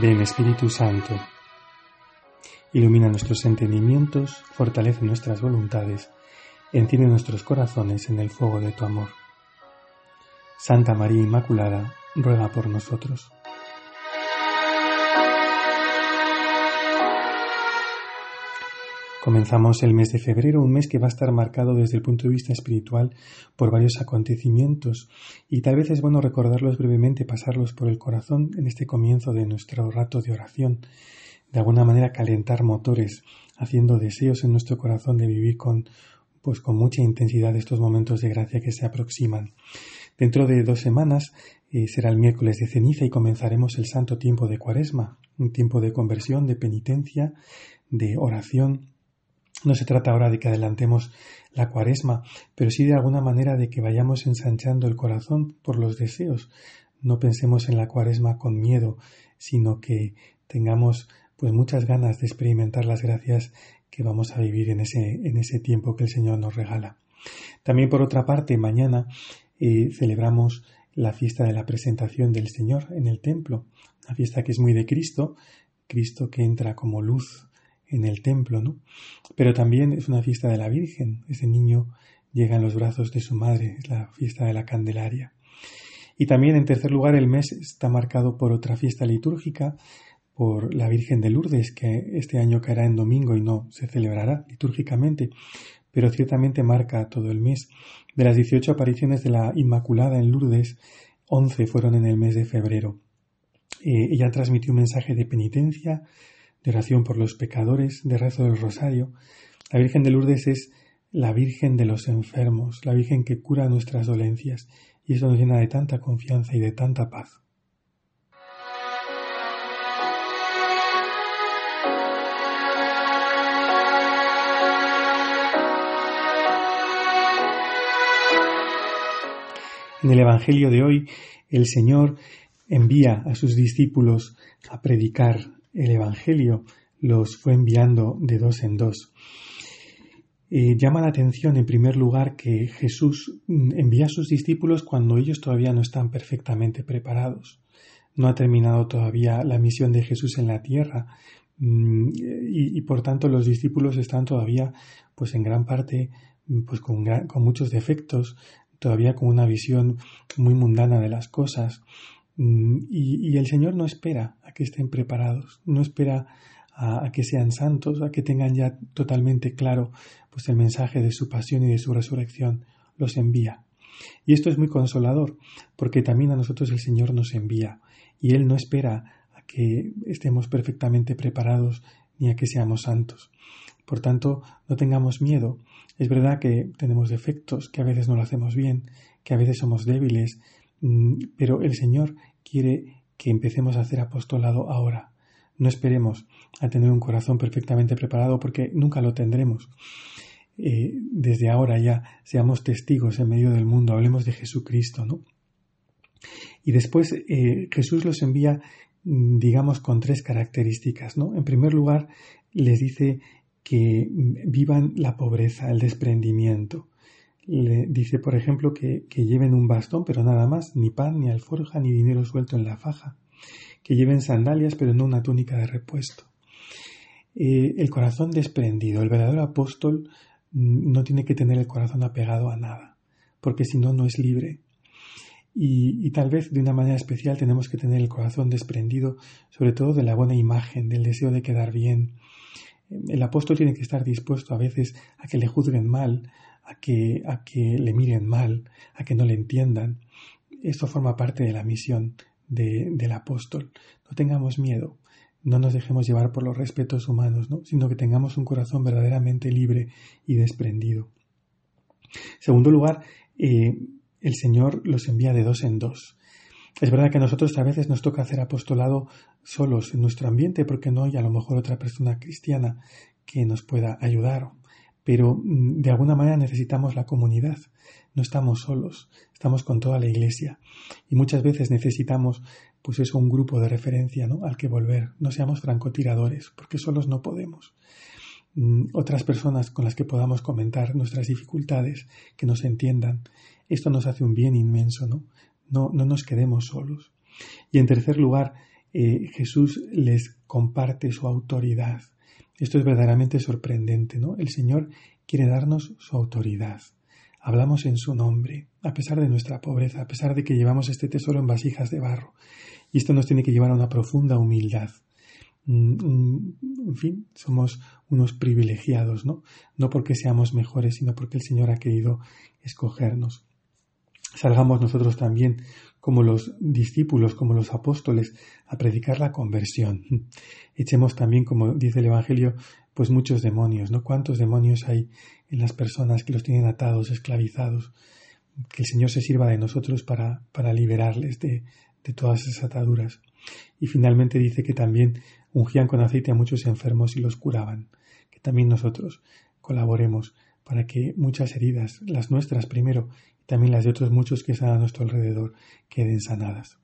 Ven Espíritu Santo, ilumina nuestros entendimientos, fortalece nuestras voluntades, enciende nuestros corazones en el fuego de tu amor. Santa María Inmaculada, ruega por nosotros. Comenzamos el mes de febrero, un mes que va a estar marcado desde el punto de vista espiritual por varios acontecimientos. Y tal vez es bueno recordarlos brevemente, pasarlos por el corazón en este comienzo de nuestro rato de oración, de alguna manera calentar motores, haciendo deseos en nuestro corazón de vivir con pues con mucha intensidad estos momentos de gracia que se aproximan. Dentro de dos semanas eh, será el miércoles de ceniza y comenzaremos el santo tiempo de cuaresma, un tiempo de conversión, de penitencia, de oración, no se trata ahora de que adelantemos la cuaresma, pero sí de alguna manera de que vayamos ensanchando el corazón por los deseos. No pensemos en la cuaresma con miedo, sino que tengamos pues muchas ganas de experimentar las gracias que vamos a vivir en ese, en ese tiempo que el Señor nos regala. También por otra parte, mañana eh, celebramos la fiesta de la presentación del Señor en el templo, una fiesta que es muy de Cristo, Cristo que entra como luz en el templo, ¿no? Pero también es una fiesta de la Virgen. Ese niño llega en los brazos de su madre, es la fiesta de la Candelaria. Y también, en tercer lugar, el mes está marcado por otra fiesta litúrgica, por la Virgen de Lourdes, que este año caerá en domingo y no se celebrará litúrgicamente, pero ciertamente marca todo el mes. De las 18 apariciones de la Inmaculada en Lourdes, 11 fueron en el mes de febrero. Eh, ella transmitió un mensaje de penitencia, oración por los pecadores, de rezo del rosario. La Virgen de Lourdes es la Virgen de los enfermos, la Virgen que cura nuestras dolencias, y eso nos llena de tanta confianza y de tanta paz. En el Evangelio de hoy, el Señor envía a sus discípulos a predicar el Evangelio los fue enviando de dos en dos. Eh, llama la atención, en primer lugar, que Jesús mm, envía a sus discípulos cuando ellos todavía no están perfectamente preparados. No ha terminado todavía la misión de Jesús en la tierra mm, y, por tanto los discípulos están todavía, pues en gran parte, mm, pues con, con muchos defectos, todavía con una visión muy mundana de las cosas. Mm, y, el Señor no espera a que estén preparados, no espera a, que sean santos, a que tengan ya totalmente claro pues el mensaje de su pasión y de su resurrección, los envía. Y esto es muy consolador, porque también a nosotros el Señor nos envía, y Él no espera a que estemos perfectamente preparados ni a que seamos santos. Por tanto, no tengamos miedo. Es verdad que tenemos defectos, que a veces no lo hacemos bien, que a veces somos débiles, Mm, pero el Señor quiere que empecemos a hacer apostolado ahora. No esperemos a tener un corazón perfectamente preparado porque nunca lo tendremos. Eh, desde ahora ya seamos testigos en medio del mundo, hablemos de Jesucristo, ¿no? Y después eh, Jesús los envía, mm, digamos, con tres características, ¿no? En primer lugar, les dice que mm, vivan la pobreza, el desprendimiento le dice, por ejemplo, que, lleven un bastón, pero nada más, ni pan, ni alforja, ni dinero suelto en la faja, que lleven sandalias, pero no una túnica de repuesto. Eh, el corazón desprendido, el verdadero apóstol mm, no tiene que tener el corazón apegado a nada, porque si no, no es libre. Y, y, tal vez de una manera especial tenemos que tener el corazón desprendido, sobre todo de la buena imagen, del deseo de quedar bien. El apóstol tiene que estar dispuesto a veces a que le juzguen mal, a que, a que le miren mal, a que no le entiendan. Esto forma parte de la misión del apóstol. No tengamos miedo, no nos dejemos llevar por los respetos humanos, ¿no? sino que tengamos un corazón verdaderamente libre y desprendido. segundo lugar, eh, el Señor los envía de dos en dos. Es verdad que a nosotros a veces nos toca hacer apostolado solos en nuestro ambiente porque no hay a lo mejor otra persona cristiana que nos pueda ayudar pero mm, de alguna manera necesitamos la comunidad. No estamos solos, estamos con toda la iglesia y muchas veces necesitamos pues eso un grupo de referencia ¿no? al que volver. No seamos francotiradores, porque solos no podemos. Mm, otras personas con las que podamos comentar nuestras dificultades, que nos entiendan. Esto nos hace un bien inmenso, ¿no? No, no nos quedemos solos. Y en tercer lugar, eh, Jesús les comparte su autoridad. Esto es verdaderamente sorprendente, ¿no? El Señor quiere darnos su autoridad. Hablamos en su nombre, a pesar de nuestra pobreza, a pesar de que llevamos este tesoro en vasijas de barro. Y esto nos tiene que llevar a una profunda humildad. Mm, en fin, somos unos privilegiados, ¿no? No porque seamos mejores, sino porque el Señor ha querido escogernos. Salgamos nosotros también como los discípulos, como los apóstoles, a predicar la conversión. Echemos también, como dice el Evangelio, pues muchos demonios, ¿no? ¿Cuántos demonios hay en las personas que los tienen atados, esclavizados? Que el Señor se sirva de nosotros para, para liberarles de, de todas esas ataduras. Y finalmente dice que también ungían con aceite a muchos enfermos y los curaban. Que también nosotros colaboremos para que muchas heridas, las nuestras primero también las de otros muchos que están a nuestro alrededor, queden sanadas.